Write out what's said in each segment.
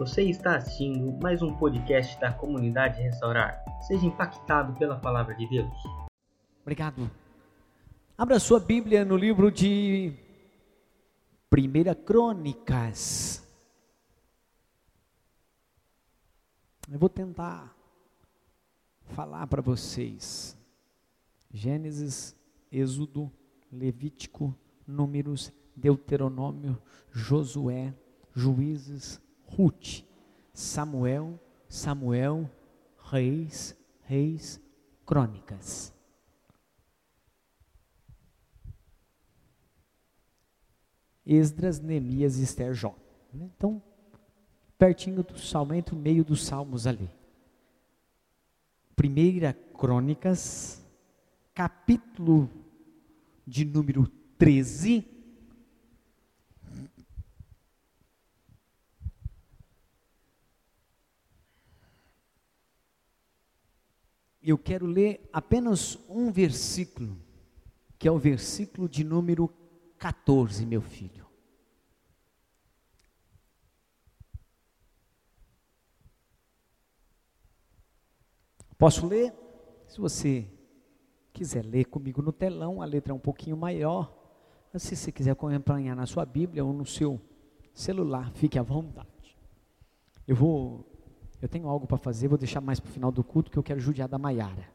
Você está assistindo mais um podcast da comunidade Restaurar. Seja impactado pela palavra de Deus. Obrigado. Abra sua Bíblia no livro de Primeira Crônicas. Eu vou tentar falar para vocês. Gênesis, Êxodo, Levítico, Números, Deuteronômio, Josué, Juízes, Ruth, Samuel, Samuel, Reis, Reis, Crônicas. Esdras, Neemias Esther Jó. Então, pertinho do salmo, entre o meio dos salmos ali. Primeira Crônicas, capítulo de número 13, eu quero ler apenas um versículo, que é o versículo de número 14, meu filho. Posso ler? Se você quiser ler comigo no telão, a letra é um pouquinho maior. Mas se você quiser acompanhar na sua Bíblia ou no seu celular, fique à vontade. Eu vou eu tenho algo para fazer, vou deixar mais para o final do culto, que eu quero judiar da Maiara.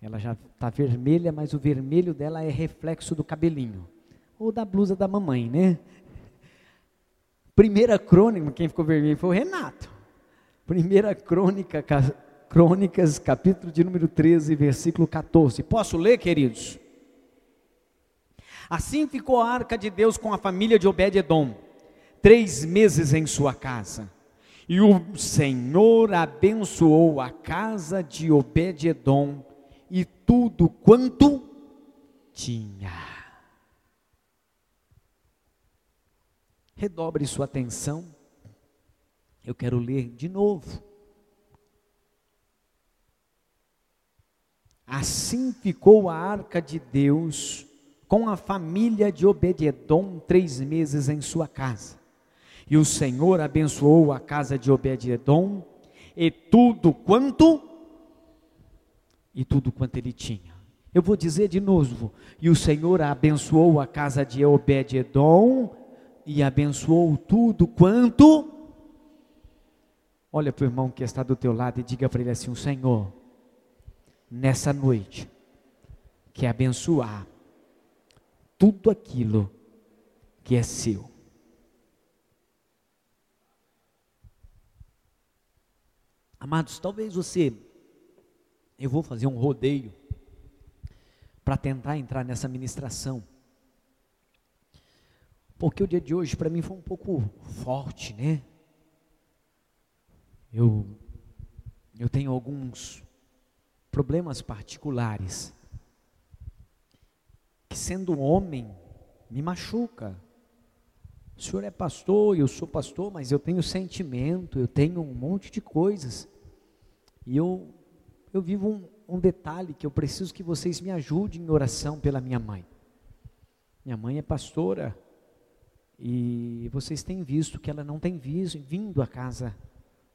Ela já está vermelha, mas o vermelho dela é reflexo do cabelinho. Ou da blusa da mamãe, né? Primeira crônica, quem ficou vermelho foi o Renato. Primeira crônica, crônicas, capítulo de número 13, versículo 14. Posso ler, queridos? Assim ficou a arca de Deus com a família de Obed-Edom, três meses em sua casa. E o Senhor abençoou a casa de Obed-Edom e tudo quanto tinha. Redobre sua atenção. Eu quero ler de novo. Assim ficou a arca de Deus com a família de Obed-Edom três meses em sua casa. E o Senhor abençoou a casa de Obed-Edom e tudo quanto e tudo quanto ele tinha. Eu vou dizer de novo, e o Senhor abençoou a casa de Obed-Edom e abençoou tudo quanto Olha para o irmão que está do teu lado e diga para ele assim: "O Senhor nessa noite quer abençoar tudo aquilo que é seu. Amados, talvez você, eu vou fazer um rodeio para tentar entrar nessa ministração. Porque o dia de hoje para mim foi um pouco forte, né? Eu eu tenho alguns problemas particulares que sendo homem me machuca. O senhor é pastor, eu sou pastor, mas eu tenho sentimento, eu tenho um monte de coisas. E eu, eu vivo um, um detalhe que eu preciso que vocês me ajudem em oração pela minha mãe. Minha mãe é pastora e vocês têm visto que ela não tem visto, vindo à casa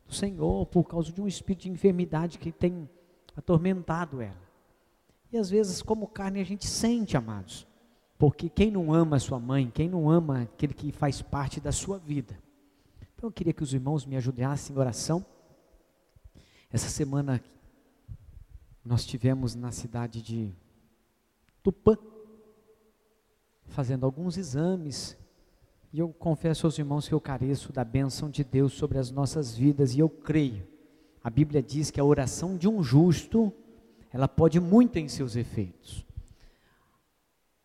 do Senhor por causa de um espírito de enfermidade que tem atormentado ela. E às vezes, como carne, a gente sente, amados, porque quem não ama a sua mãe, quem não ama aquele que faz parte da sua vida. Então eu queria que os irmãos me ajudassem em oração essa semana nós tivemos na cidade de Tupã, fazendo alguns exames, e eu confesso aos irmãos que eu careço da bênção de Deus sobre as nossas vidas, e eu creio. A Bíblia diz que a oração de um justo, ela pode muito em seus efeitos.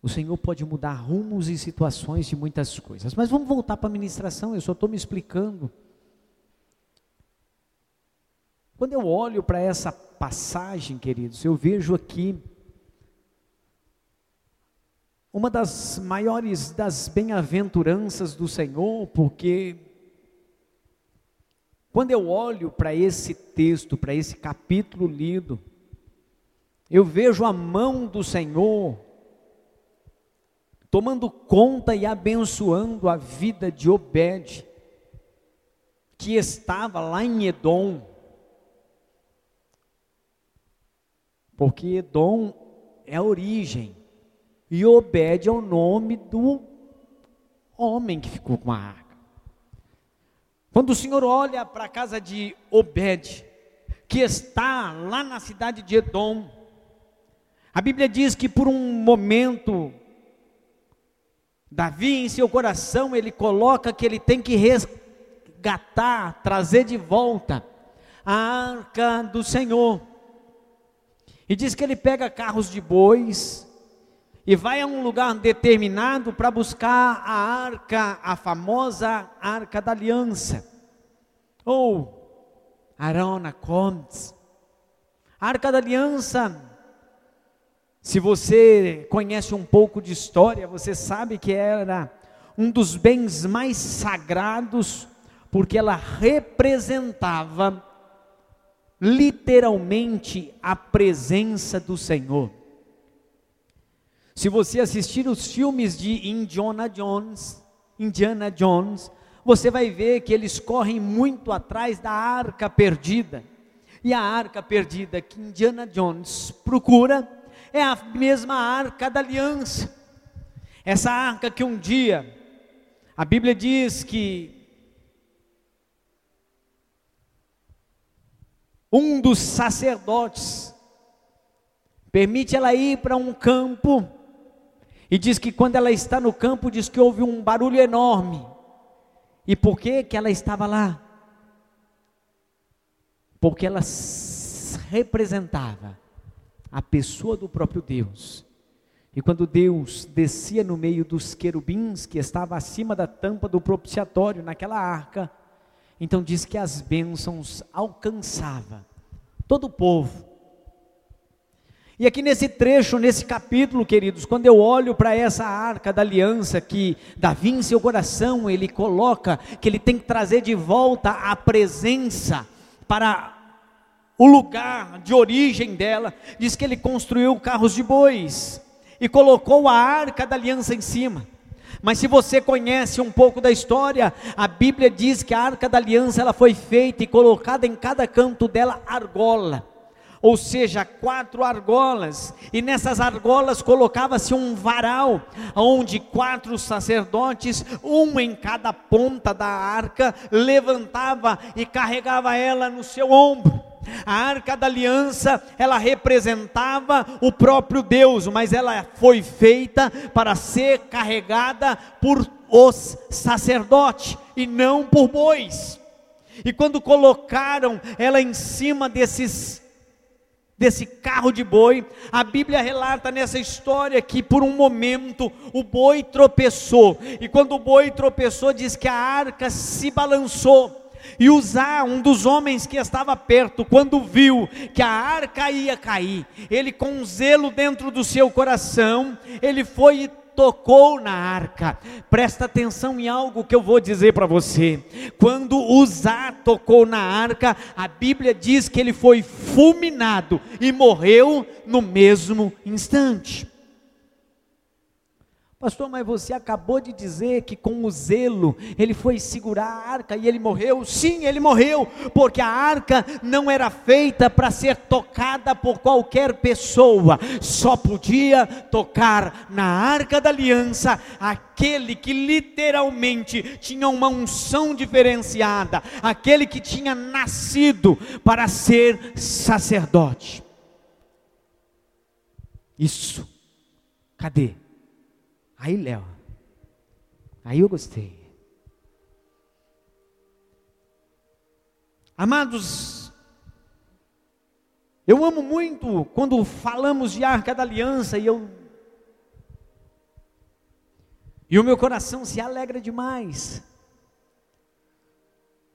O Senhor pode mudar rumos e situações de muitas coisas. Mas vamos voltar para a ministração, eu só estou me explicando. Quando eu olho para essa passagem, queridos, eu vejo aqui uma das maiores das bem-aventuranças do Senhor, porque quando eu olho para esse texto, para esse capítulo lido, eu vejo a mão do Senhor tomando conta e abençoando a vida de Obed que estava lá em Edom. Porque Edom é a origem. E Obed é o nome do homem que ficou com a arca. Quando o Senhor olha para a casa de Obed, que está lá na cidade de Edom, a Bíblia diz que por um momento, Davi em seu coração, ele coloca que ele tem que resgatar, trazer de volta a arca do Senhor. E diz que ele pega carros de bois, e vai a um lugar determinado para buscar a arca, a famosa arca da aliança, ou Arona Combs. A arca da aliança, se você conhece um pouco de história, você sabe que era um dos bens mais sagrados, porque ela representava literalmente a presença do Senhor. Se você assistir os filmes de Indiana Jones, Indiana Jones, você vai ver que eles correm muito atrás da arca perdida. E a arca perdida que Indiana Jones procura é a mesma arca da aliança. Essa arca que um dia a Bíblia diz que um dos sacerdotes permite ela ir para um campo e diz que quando ela está no campo, diz que houve um barulho enorme. E por que que ela estava lá? Porque ela representava a pessoa do próprio Deus. E quando Deus descia no meio dos querubins que estava acima da tampa do propiciatório naquela arca, então diz que as bênçãos alcançava todo o povo. E aqui nesse trecho, nesse capítulo, queridos, quando eu olho para essa arca da aliança que Davi em seu coração, ele coloca que ele tem que trazer de volta a presença para o lugar de origem dela, diz que ele construiu carros de bois e colocou a arca da aliança em cima. Mas se você conhece um pouco da história, a Bíblia diz que a arca da aliança ela foi feita e colocada em cada canto dela argola ou seja, quatro argolas, e nessas argolas colocava-se um varal, onde quatro sacerdotes, um em cada ponta da arca, levantava e carregava ela no seu ombro. A arca da aliança, ela representava o próprio Deus, mas ela foi feita para ser carregada por os sacerdotes e não por bois. E quando colocaram ela em cima desses desse carro de boi, a Bíblia relata nessa história que por um momento o boi tropeçou, e quando o boi tropeçou, diz que a arca se balançou. E Uzá, um dos homens que estava perto, quando viu que a arca ia cair, ele com zelo dentro do seu coração, ele foi e tocou na arca. Presta atenção em algo que eu vou dizer para você. Quando Uzá tocou na arca, a Bíblia diz que ele foi fulminado e morreu no mesmo instante. Pastor, mas você acabou de dizer que com o zelo ele foi segurar a arca e ele morreu? Sim, ele morreu, porque a arca não era feita para ser tocada por qualquer pessoa, só podia tocar na arca da aliança aquele que literalmente tinha uma unção diferenciada, aquele que tinha nascido para ser sacerdote. Isso, cadê? Aí, Léo, aí eu gostei. Amados, eu amo muito quando falamos de Arca da Aliança e eu e o meu coração se alegra demais.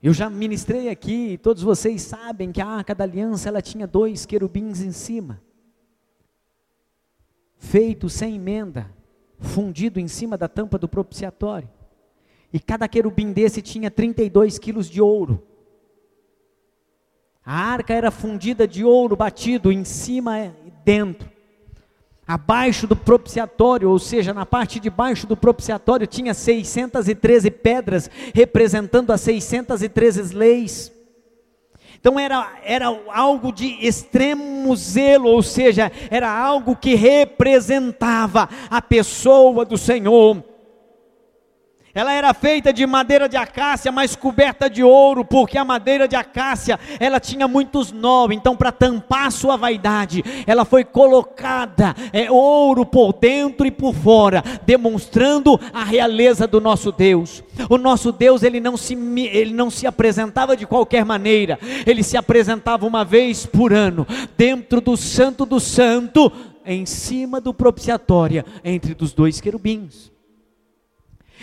Eu já ministrei aqui, todos vocês sabem que a Arca da Aliança ela tinha dois querubins em cima, feito sem emenda fundido em cima da tampa do propiciatório. E cada querubim desse tinha 32 quilos de ouro. A arca era fundida de ouro batido em cima e dentro. Abaixo do propiciatório, ou seja, na parte de baixo do propiciatório, tinha 613 pedras, representando as 613 leis. Então era, era algo de extremo zelo, ou seja, era algo que representava a pessoa do Senhor. Ela era feita de madeira de acácia, mas coberta de ouro, porque a madeira de acácia, ela tinha muitos nós, então para tampar sua vaidade, ela foi colocada é, ouro por dentro e por fora, demonstrando a realeza do nosso Deus. O nosso Deus, ele não se ele não se apresentava de qualquer maneira. Ele se apresentava uma vez por ano, dentro do santo do santo, em cima do propiciatória, entre os dois querubins.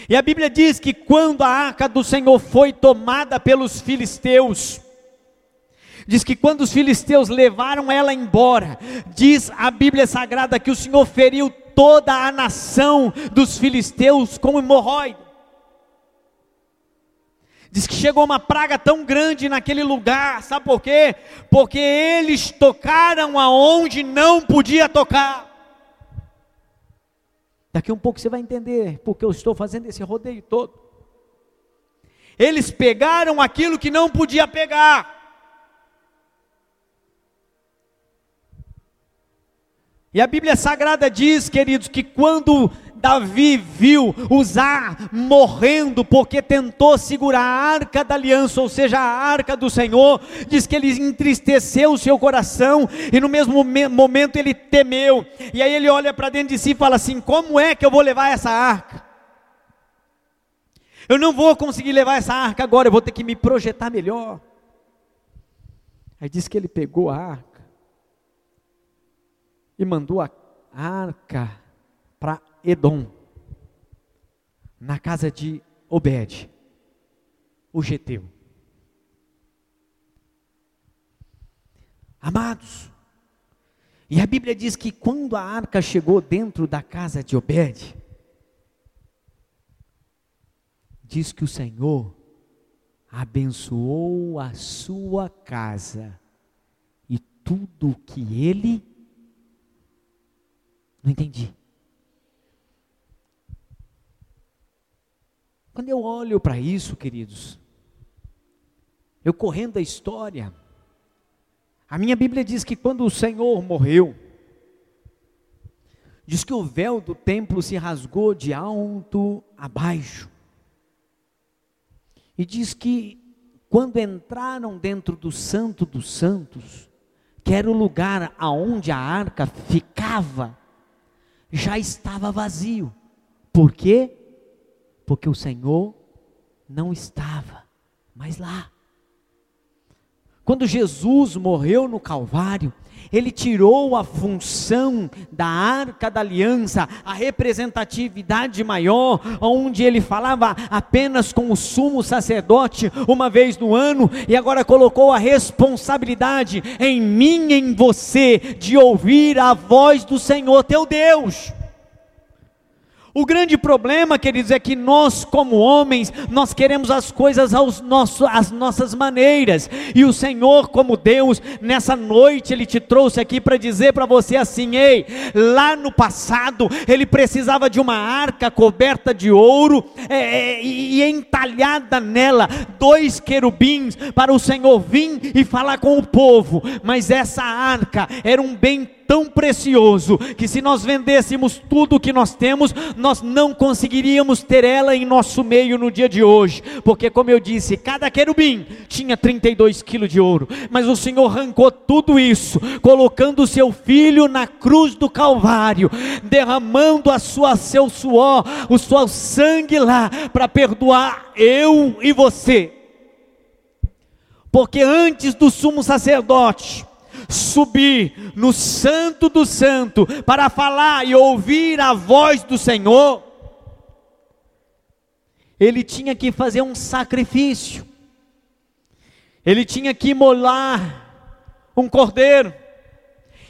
E a Bíblia diz que quando a arca do Senhor foi tomada pelos filisteus, diz que quando os filisteus levaram ela embora, diz a Bíblia Sagrada que o Senhor feriu toda a nação dos filisteus com hemorroida. Diz que chegou uma praga tão grande naquele lugar, sabe por quê? Porque eles tocaram aonde não podia tocar. Daqui a um pouco você vai entender porque eu estou fazendo esse rodeio todo. Eles pegaram aquilo que não podia pegar. E a Bíblia Sagrada diz, queridos, que quando Davi viu Uzá morrendo porque tentou segurar a arca da aliança, ou seja, a arca do Senhor, diz que ele entristeceu o seu coração e no mesmo momento ele temeu. E aí ele olha para dentro de si e fala assim: Como é que eu vou levar essa arca? Eu não vou conseguir levar essa arca agora, eu vou ter que me projetar melhor. Aí diz que ele pegou a arca e mandou a arca para Edom, na casa de Obed, o geteu. Amados, e a Bíblia diz que quando a arca chegou dentro da casa de Obed, diz que o Senhor abençoou a sua casa e tudo que ele não entendi. Quando eu olho para isso, queridos, eu correndo a história, a minha Bíblia diz que quando o Senhor morreu, diz que o véu do templo se rasgou de alto a baixo. E diz que quando entraram dentro do Santo dos Santos, que era o lugar aonde a arca ficava, já estava vazio. Por quê? Porque o Senhor não estava mais lá. Quando Jesus morreu no Calvário, ele tirou a função da arca da aliança, a representatividade maior, onde ele falava apenas com o sumo sacerdote uma vez no ano, e agora colocou a responsabilidade em mim e em você de ouvir a voz do Senhor teu Deus. O grande problema, queridos, é que nós, como homens, nós queremos as coisas aos nossos, às nossas maneiras. E o Senhor, como Deus, nessa noite Ele te trouxe aqui para dizer para você assim: ei, lá no passado Ele precisava de uma arca coberta de ouro é, é, e entalhada nela dois querubins para o Senhor vir e falar com o povo. Mas essa arca era um bem tão precioso que se nós vendêssemos tudo o que nós temos, nós não conseguiríamos ter ela em nosso meio no dia de hoje, porque como eu disse, cada querubim tinha 32 quilos de ouro, mas o Senhor arrancou tudo isso, colocando o seu filho na cruz do Calvário, derramando a sua seu suor, o seu sangue lá para perdoar eu e você. Porque antes do sumo sacerdote, subir no Santo do Santo para falar e ouvir a voz do Senhor, ele tinha que fazer um sacrifício, ele tinha que molar um cordeiro,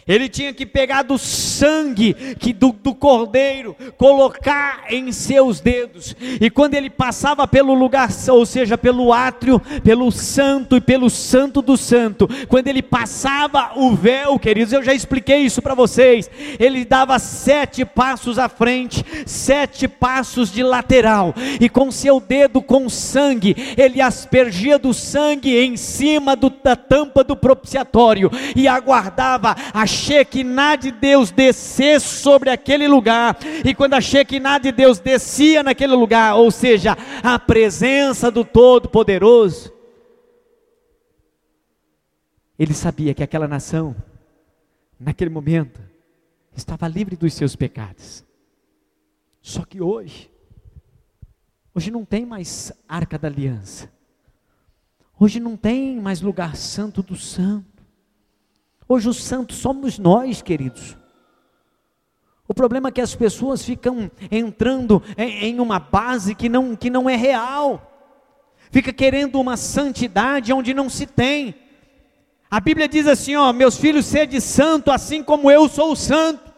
Ele tinha que pegar do sangue que do, do, cordeiro, colocar em seus dedos, e quando ele passava pelo lugar, ou seja, pelo átrio, pelo santo e pelo santo do santo, quando ele passava o véu, queridos, eu já expliquei isso para vocês, ele dava sete passos à frente, sete passos de lateral, e com seu dedo com sangue, ele aspergia do sangue em cima do, da tampa do propiciatório, e aguardava a Shekinah de Deus descesse sobre aquele lugar, e quando a Shekinah de Deus descia naquele lugar, ou seja, a presença do Todo-Poderoso, ele sabia que aquela nação, naquele momento, estava livre dos seus pecados. Só que hoje, hoje não tem mais arca da aliança, hoje não tem mais lugar santo do santo. Hoje os santos somos nós, queridos. O problema é que as pessoas ficam entrando em uma base que não, que não é real, fica querendo uma santidade onde não se tem. A Bíblia diz assim: ó, meus filhos, sede santo, assim como eu sou santo.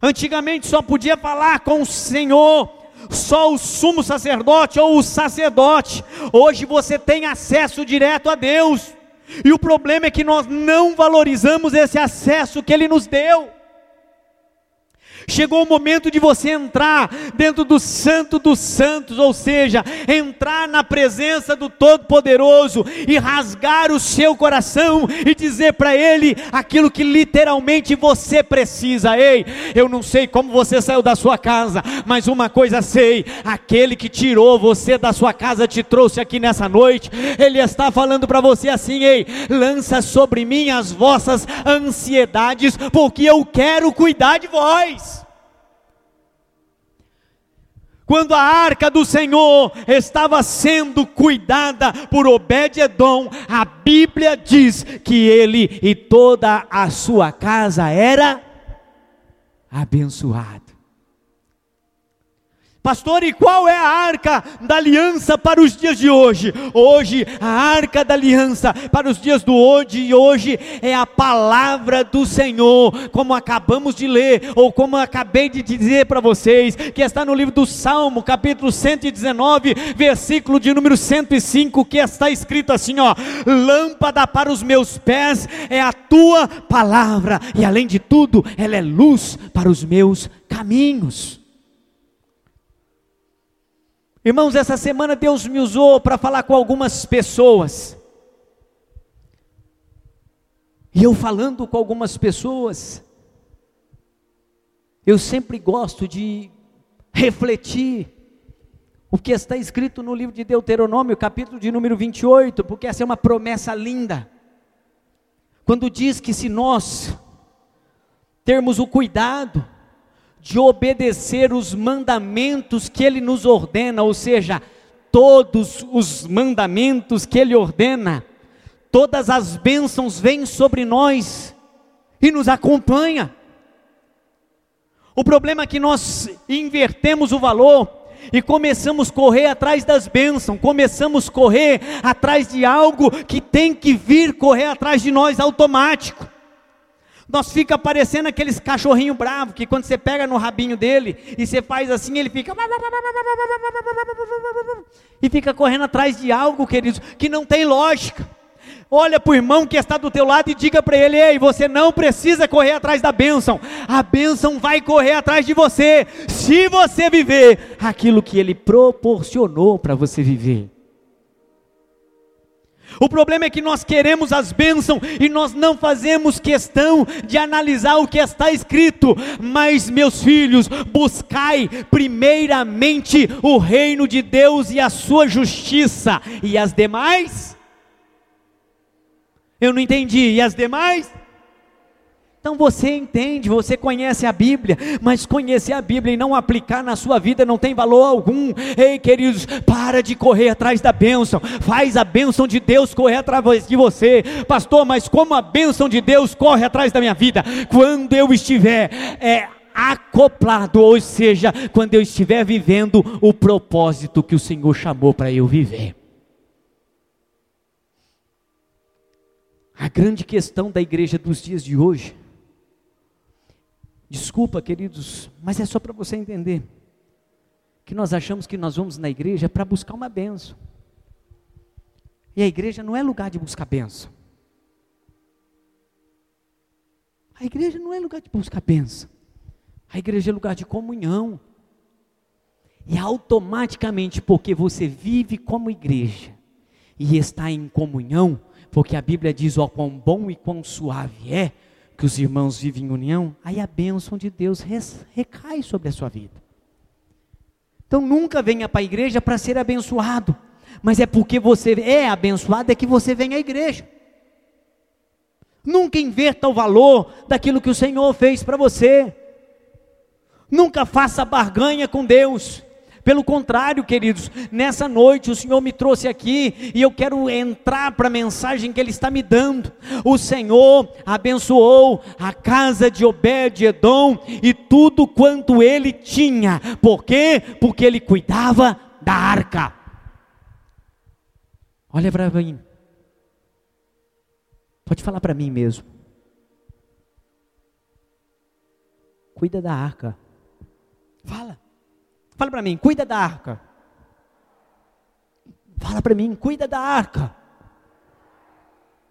Antigamente só podia falar com o Senhor, só o sumo sacerdote ou o sacerdote. Hoje você tem acesso direto a Deus. E o problema é que nós não valorizamos esse acesso que Ele nos deu. Chegou o momento de você entrar dentro do Santo dos Santos, ou seja, entrar na presença do Todo-Poderoso e rasgar o seu coração e dizer para Ele aquilo que literalmente você precisa. Ei, eu não sei como você saiu da sua casa, mas uma coisa sei: aquele que tirou você da sua casa te trouxe aqui nessa noite. Ele está falando para você assim: ei, lança sobre mim as vossas ansiedades, porque eu quero cuidar de vós quando a arca do Senhor estava sendo cuidada por Obed-edom, a Bíblia diz que ele e toda a sua casa era abençoado. Pastor, e qual é a arca da aliança para os dias de hoje? Hoje, a arca da aliança para os dias do hoje e hoje é a palavra do Senhor, como acabamos de ler, ou como acabei de dizer para vocês, que está no livro do Salmo, capítulo 119, versículo de número 105, que está escrito assim: ó, lâmpada para os meus pés é a tua palavra, e além de tudo, ela é luz para os meus caminhos. Irmãos, essa semana Deus me usou para falar com algumas pessoas. E eu falando com algumas pessoas, eu sempre gosto de refletir o que está escrito no livro de Deuteronômio, capítulo de número 28, porque essa é uma promessa linda. Quando diz que se nós termos o cuidado de obedecer os mandamentos que Ele nos ordena, ou seja, todos os mandamentos que Ele ordena, todas as bênçãos vêm sobre nós e nos acompanha. O problema é que nós invertemos o valor e começamos a correr atrás das bênçãos, começamos a correr atrás de algo que tem que vir correr atrás de nós automático. Nós fica parecendo aqueles cachorrinho bravo que quando você pega no rabinho dele e você faz assim, ele fica e fica correndo atrás de algo, queridos, que não tem lógica. Olha para o irmão que está do teu lado e diga para ele: Ei, você não precisa correr atrás da bênção, a bênção vai correr atrás de você, se você viver aquilo que ele proporcionou para você viver. O problema é que nós queremos as bênçãos e nós não fazemos questão de analisar o que está escrito. Mas, meus filhos, buscai primeiramente o reino de Deus e a sua justiça, e as demais? Eu não entendi. E as demais? Então você entende, você conhece a Bíblia, mas conhecer a Bíblia e não aplicar na sua vida não tem valor algum. Ei, queridos, para de correr atrás da bênção, faz a bênção de Deus correr atrás de você, pastor. Mas como a bênção de Deus corre atrás da minha vida? Quando eu estiver é, acoplado, ou seja, quando eu estiver vivendo o propósito que o Senhor chamou para eu viver. A grande questão da igreja dos dias de hoje, desculpa, queridos, mas é só para você entender, que nós achamos que nós vamos na igreja para buscar uma benção. E a igreja não é lugar de buscar benção. A igreja não é lugar de buscar benção. A igreja é lugar de comunhão. E automaticamente, porque você vive como igreja e está em comunhão, porque a Bíblia diz: ó, quão bom e quão suave é que os irmãos vivem em união, aí a bênção de Deus recai sobre a sua vida. Então nunca venha para a igreja para ser abençoado, mas é porque você é abençoado é que você vem à igreja. Nunca inverta o valor daquilo que o Senhor fez para você. Nunca faça barganha com Deus. Pelo contrário, queridos, nessa noite o Senhor me trouxe aqui e eu quero entrar para a mensagem que Ele está me dando. O Senhor abençoou a casa de Obed-Edom e tudo quanto ele tinha. Por quê? Porque ele cuidava da arca. Olha para mim. Pode falar para mim mesmo. Cuida da arca. Fala. Fala para mim, cuida da arca. Fala para mim, cuida da arca.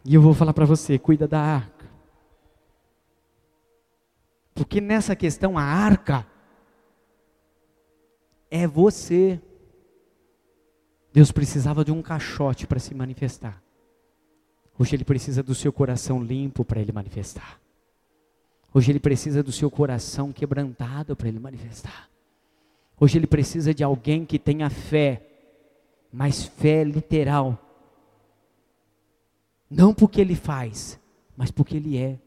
E eu vou falar para você, cuida da arca. Porque nessa questão a arca é você. Deus precisava de um caixote para se manifestar. Hoje ele precisa do seu coração limpo para ele manifestar. Hoje ele precisa do seu coração quebrantado para ele manifestar. Hoje ele precisa de alguém que tenha fé, mas fé literal. Não porque ele faz, mas porque ele é.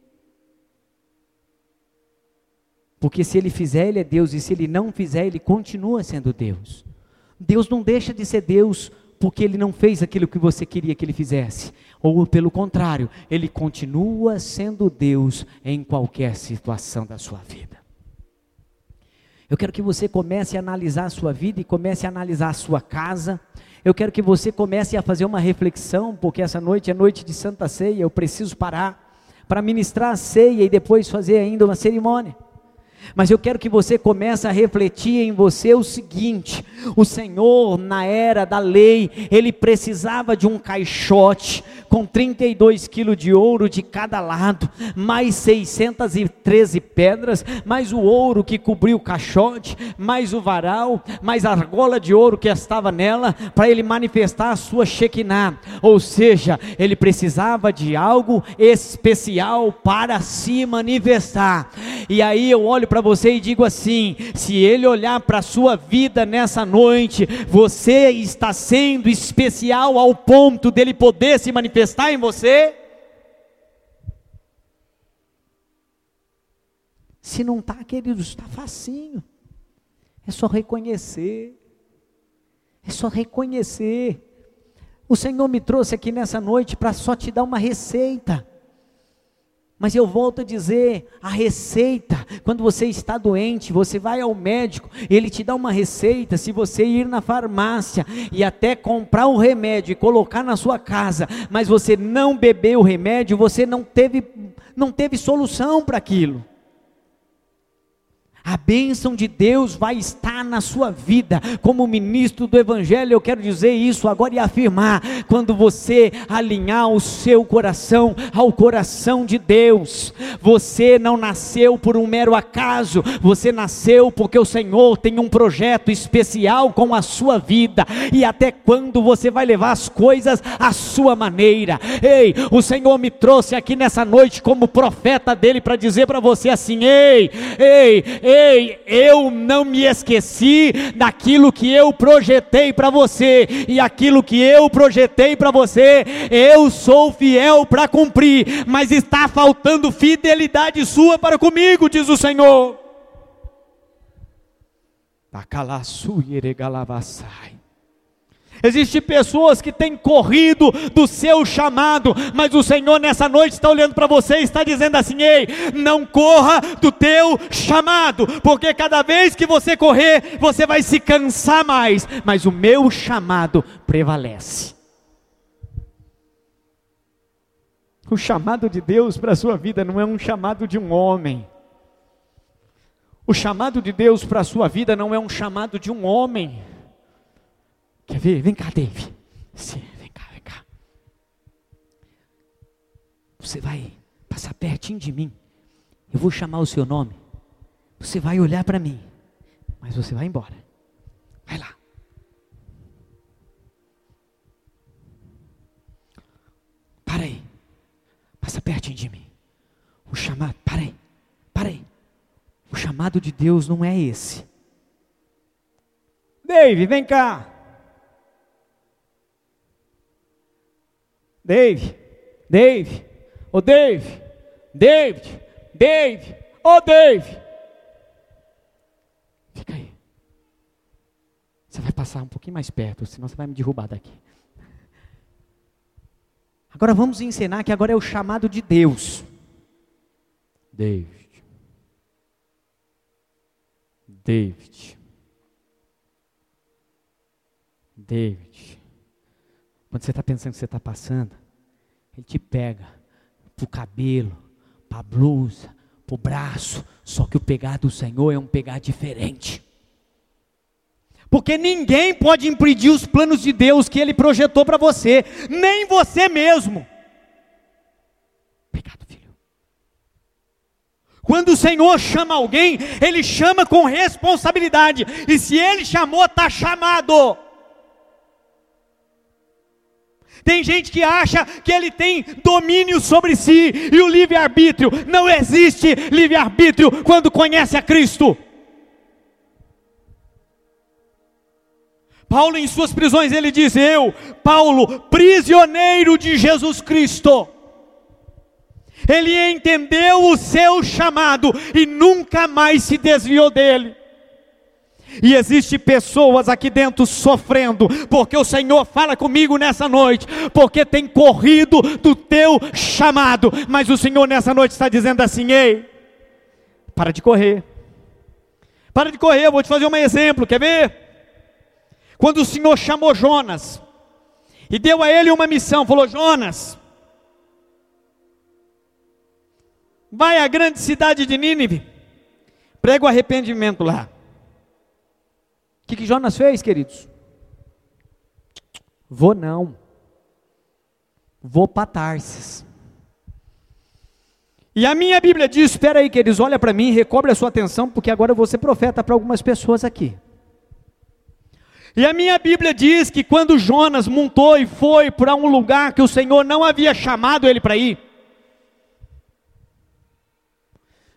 Porque se ele fizer, ele é Deus, e se ele não fizer, ele continua sendo Deus. Deus não deixa de ser Deus porque ele não fez aquilo que você queria que ele fizesse. Ou pelo contrário, ele continua sendo Deus em qualquer situação da sua vida. Eu quero que você comece a analisar a sua vida e comece a analisar a sua casa. Eu quero que você comece a fazer uma reflexão, porque essa noite é noite de Santa Ceia, eu preciso parar para ministrar a ceia e depois fazer ainda uma cerimônia. Mas eu quero que você comece a refletir em você o seguinte: o Senhor, na era da lei, ele precisava de um caixote com 32 quilos de ouro de cada lado, mais 613 pedras, mais o ouro que cobriu o caixote, mais o varal, mais a argola de ouro que estava nela, para ele manifestar a sua Shekinah. Ou seja, ele precisava de algo especial para se manifestar. E aí eu olho para você e digo assim: se ele olhar para a sua vida nessa noite, você está sendo especial ao ponto dele poder se manifestar em você? Se não está, queridos, está facinho. É só reconhecer. É só reconhecer. O Senhor me trouxe aqui nessa noite para só te dar uma receita. Mas eu volto a dizer, a receita, quando você está doente, você vai ao médico, ele te dá uma receita, se você ir na farmácia e até comprar o remédio e colocar na sua casa, mas você não beber o remédio, você não teve não teve solução para aquilo. A bênção de Deus vai estar na sua vida. Como ministro do Evangelho, eu quero dizer isso agora e afirmar: quando você alinhar o seu coração ao coração de Deus, você não nasceu por um mero acaso, você nasceu porque o Senhor tem um projeto especial com a sua vida. E até quando você vai levar as coisas à sua maneira? Ei, o Senhor me trouxe aqui nessa noite como profeta dele para dizer para você assim: ei, ei, ei eu não me esqueci daquilo que eu projetei para você, e aquilo que eu projetei para você, eu sou fiel para cumprir, mas está faltando fidelidade sua para comigo, diz o Senhor. Yeregalavassai. Existem pessoas que têm corrido do seu chamado, mas o Senhor nessa noite está olhando para você e está dizendo assim: ei, não corra do teu chamado, porque cada vez que você correr, você vai se cansar mais, mas o meu chamado prevalece. O chamado de Deus para a sua vida não é um chamado de um homem. O chamado de Deus para a sua vida não é um chamado de um homem. Quer ver? Vem cá, Dave. Sim, vem cá, vem cá. Você vai passar pertinho de mim. Eu vou chamar o seu nome. Você vai olhar para mim. Mas você vai embora. Vai lá. Passa pertinho de mim. O chamado. Para aí. O chamado de Deus não é esse. Dave, vem cá. Dave, Dave, ô oh Dave, David, Dave, ô oh Dave. Fica aí. Você vai passar um pouquinho mais perto, senão você vai me derrubar daqui. Agora vamos ensinar que agora é o chamado de Deus. David. David. David. Quando você está pensando que você está passando, ele te pega para o cabelo, para a blusa, para o braço. Só que o pegar do Senhor é um pegar diferente. Porque ninguém pode impedir os planos de Deus que Ele projetou para você, nem você mesmo. Pecado, filho. Quando o Senhor chama alguém, Ele chama com responsabilidade. E se Ele chamou, está chamado. Tem gente que acha que ele tem domínio sobre si e o livre-arbítrio. Não existe livre-arbítrio quando conhece a Cristo. Paulo, em suas prisões, ele diz: Eu, Paulo, prisioneiro de Jesus Cristo. Ele entendeu o seu chamado e nunca mais se desviou dele. E existe pessoas aqui dentro sofrendo, porque o Senhor fala comigo nessa noite, porque tem corrido do teu chamado, mas o Senhor nessa noite está dizendo assim: ei, para de correr, para de correr, eu vou te fazer um exemplo, quer ver? Quando o Senhor chamou Jonas e deu a ele uma missão, falou: Jonas, vai à grande cidade de Nínive, prega o arrependimento lá. O que, que Jonas fez, queridos? Vou não, vou para Tarsis. E a minha Bíblia diz: espera aí, queridos, olha para mim, recobre a sua atenção, porque agora eu vou ser profeta para algumas pessoas aqui. E a minha Bíblia diz que quando Jonas montou e foi para um lugar que o Senhor não havia chamado ele para ir,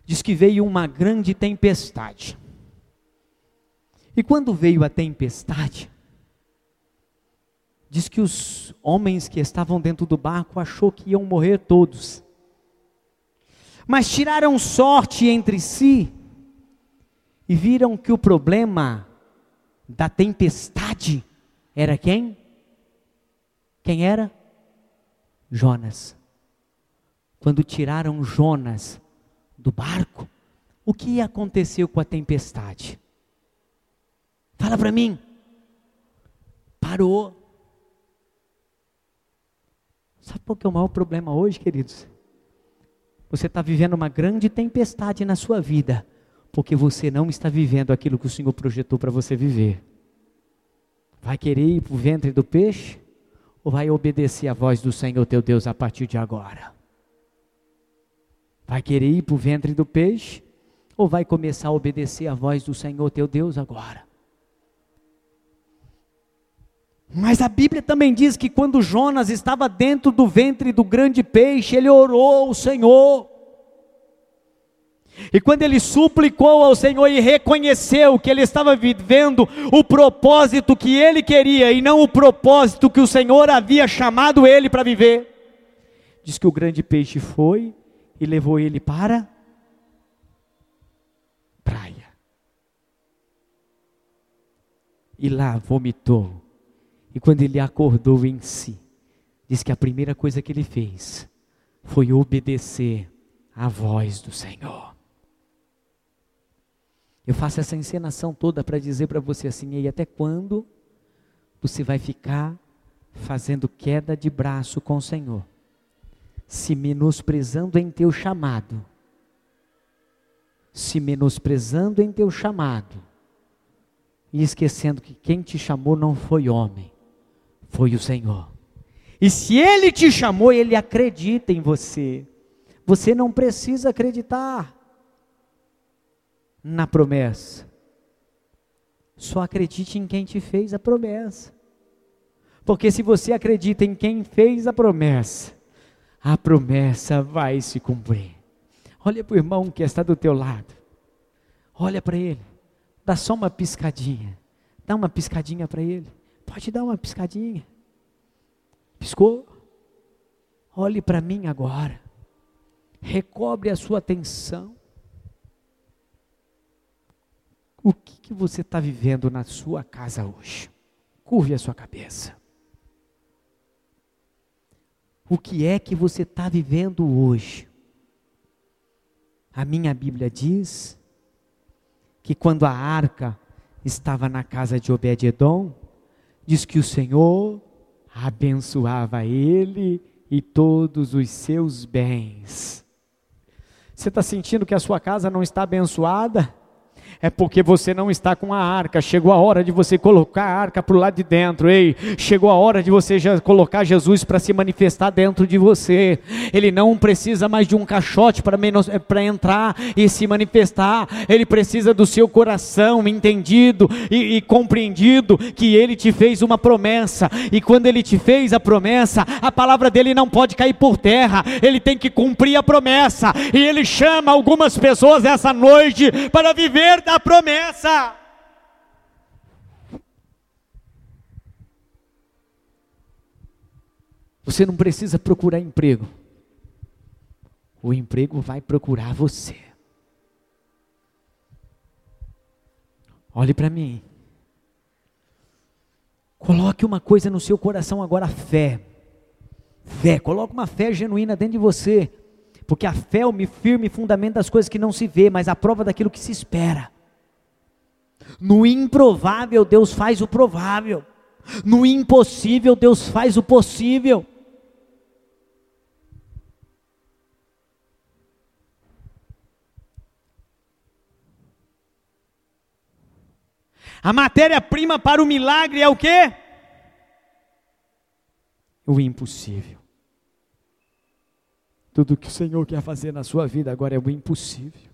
diz que veio uma grande tempestade. E quando veio a tempestade, diz que os homens que estavam dentro do barco achou que iam morrer todos. Mas tiraram sorte entre si e viram que o problema da tempestade era quem? Quem era? Jonas. Quando tiraram Jonas do barco, o que aconteceu com a tempestade? Fala para mim. Parou. Sabe qual que é o maior problema hoje, queridos? Você está vivendo uma grande tempestade na sua vida porque você não está vivendo aquilo que o Senhor projetou para você viver. Vai querer ir para o ventre do peixe? Ou vai obedecer a voz do Senhor teu Deus a partir de agora? Vai querer ir para o ventre do peixe? Ou vai começar a obedecer a voz do Senhor teu Deus agora? Mas a Bíblia também diz que quando Jonas estava dentro do ventre do grande peixe, ele orou ao Senhor. E quando ele suplicou ao Senhor e reconheceu que ele estava vivendo o propósito que ele queria e não o propósito que o Senhor havia chamado ele para viver, diz que o grande peixe foi e levou ele para praia. E lá vomitou. E quando ele acordou em si, diz que a primeira coisa que ele fez foi obedecer à voz do Senhor. Eu faço essa encenação toda para dizer para você assim: e até quando você vai ficar fazendo queda de braço com o Senhor? se menosprezando em teu chamado, se menosprezando em teu chamado, e esquecendo que quem te chamou não foi homem, foi o Senhor. E se Ele te chamou, Ele acredita em você. Você não precisa acreditar na promessa. Só acredite em quem te fez a promessa. Porque se você acredita em quem fez a promessa, a promessa vai se cumprir. Olha para o irmão que está do teu lado. Olha para ele. Dá só uma piscadinha. Dá uma piscadinha para ele. Pode dar uma piscadinha. Piscou? Olhe para mim agora. Recobre a sua atenção. O que, que você está vivendo na sua casa hoje? Curve a sua cabeça. O que é que você está vivendo hoje? A minha Bíblia diz que quando a arca estava na casa de Obed-edom, diz que o Senhor abençoava ele e todos os seus bens. Você está sentindo que a sua casa não está abençoada? É porque você não está com a arca. Chegou a hora de você colocar a arca para o lado de dentro. Ei, chegou a hora de você já colocar Jesus para se manifestar dentro de você. Ele não precisa mais de um caixote para entrar e se manifestar. Ele precisa do seu coração entendido e, e compreendido que ele te fez uma promessa. E quando ele te fez a promessa, a palavra dele não pode cair por terra. Ele tem que cumprir a promessa. E ele chama algumas pessoas essa noite para viver da promessa. Você não precisa procurar emprego. O emprego vai procurar você. Olhe para mim. Coloque uma coisa no seu coração agora, fé. Fé, coloque uma fé genuína dentro de você. Porque a fé é o firme fundamento das coisas que não se vê, mas a prova daquilo que se espera. No improvável, Deus faz o provável. No impossível, Deus faz o possível. A matéria-prima para o milagre é o quê? O impossível. Tudo que o Senhor quer fazer na sua vida agora é o impossível.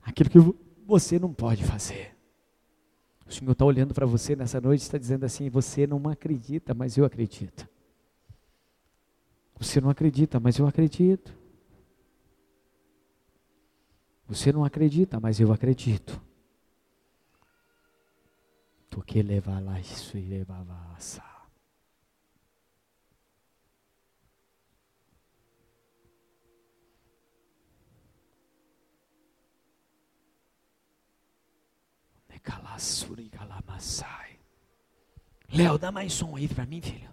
Aquilo que você não pode fazer. O Senhor está olhando para você nessa noite e está dizendo assim: Você não acredita, mas eu acredito. Você não acredita, mas eu acredito. Você não acredita, mas eu acredito. Porque levar lá isso e levar assar. Léo, dá mais som aí para mim, filho.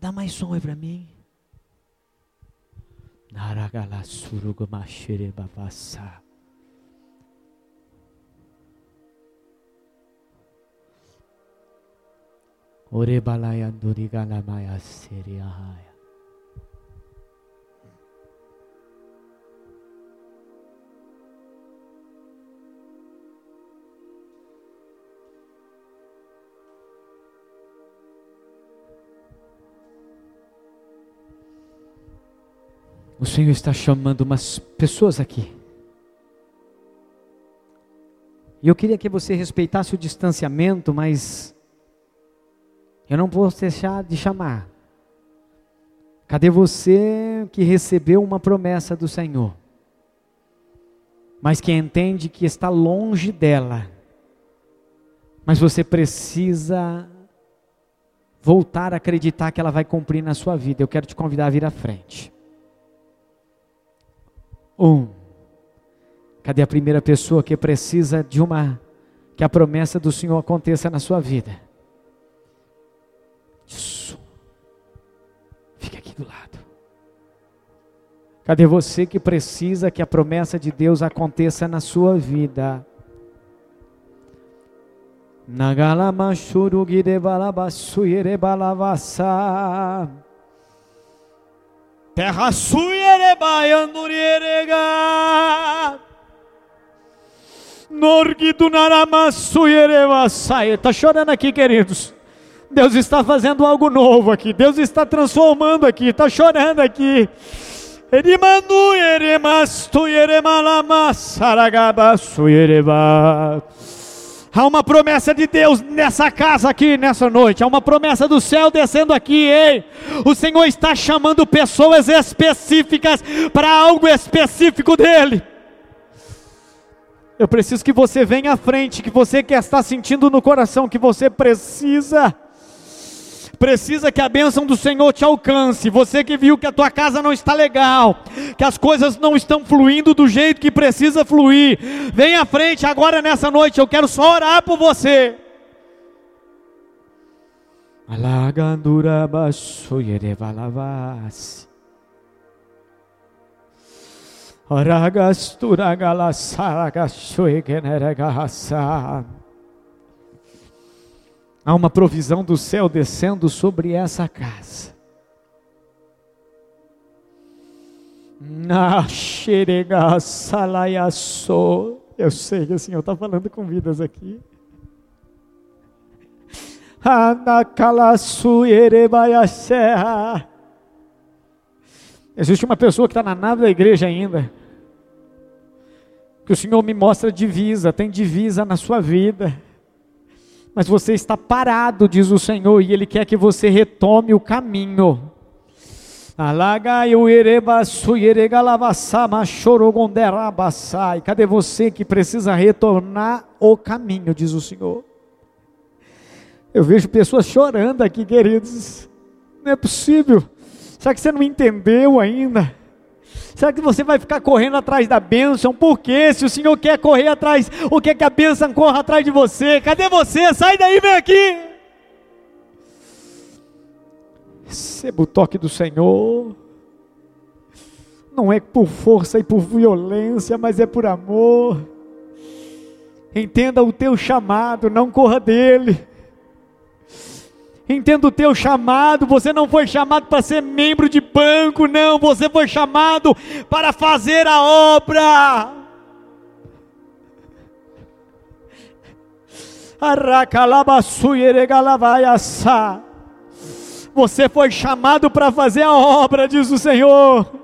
Dá mais som aí para mim. Naragalassurugumashiribabassa. Orebalayandurigalamaya seriahaya. O Senhor está chamando umas pessoas aqui. E eu queria que você respeitasse o distanciamento, mas eu não posso deixar de chamar. Cadê você que recebeu uma promessa do Senhor, mas que entende que está longe dela, mas você precisa voltar a acreditar que ela vai cumprir na sua vida? Eu quero te convidar a vir à frente. Um. Cadê a primeira pessoa que precisa de uma que a promessa do Senhor aconteça na sua vida? Isso. Fica aqui do lado. Cadê você que precisa que a promessa de Deus aconteça na sua vida? Nagalama shurugire balabasuyere. Terra suyerebaiandurierega. Norgido naramassuyerebasai. Está chorando aqui, queridos. Deus está fazendo algo novo aqui. Deus está transformando aqui. Está chorando aqui. Erimanu yeremastu yeremalama saragabasu yereba. Há uma promessa de Deus nessa casa aqui, nessa noite. Há uma promessa do céu descendo aqui. Ei, o Senhor está chamando pessoas específicas para algo específico dele. Eu preciso que você venha à frente, que você que está sentindo no coração que você precisa precisa que a bênção do Senhor te alcance. Você que viu que a tua casa não está legal, que as coisas não estão fluindo do jeito que precisa fluir, vem à frente agora nessa noite. Eu quero só orar por você. Alagandura basoyerevalavas. Oragastura galasaragashoegeneregahasa. Há uma provisão do céu descendo sobre essa casa. Eu sei que o Senhor está falando com vidas aqui. Existe uma pessoa que está na nave da igreja ainda. Que o Senhor me mostra divisa, tem divisa na sua vida mas você está parado, diz o Senhor, e Ele quer que você retome o caminho. Cadê você que precisa retornar o caminho, diz o Senhor? Eu vejo pessoas chorando aqui, queridos. Não é possível. Será que você não entendeu ainda? Será que você vai ficar correndo atrás da bênção? Por quê? Se o Senhor quer correr atrás, o que é que a bênção corra atrás de você? Cadê você? Sai daí, vem aqui. Receba o toque do Senhor. Não é por força e por violência, mas é por amor. Entenda o teu chamado, não corra dele. Entenda o teu chamado, você não foi chamado para ser membro de banco, não, você foi chamado para fazer a obra. Você foi chamado para fazer a obra, diz o Senhor.